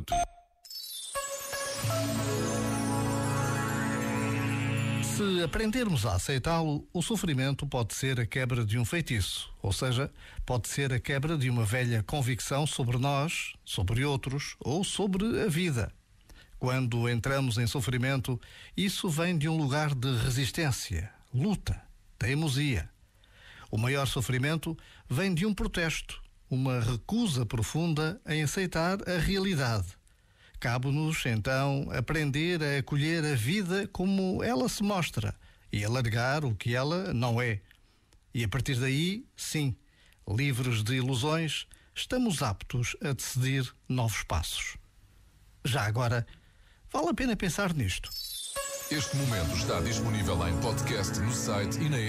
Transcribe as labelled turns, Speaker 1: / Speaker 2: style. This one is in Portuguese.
Speaker 1: minuto.
Speaker 2: Se aprendermos a aceitá-lo, o sofrimento pode ser a quebra de um feitiço, ou seja, pode ser a quebra de uma velha convicção sobre nós, sobre outros ou sobre a vida. Quando entramos em sofrimento, isso vem de um lugar de resistência, luta, teimosia. O maior sofrimento vem de um protesto, uma recusa profunda em aceitar a realidade Cabe-nos, então, aprender a acolher a vida como ela se mostra e alargar o que ela não é. E a partir daí, sim, livres de ilusões, estamos aptos a decidir novos passos. Já agora, vale a pena pensar nisto.
Speaker 1: Este momento está disponível em podcast no site e na app.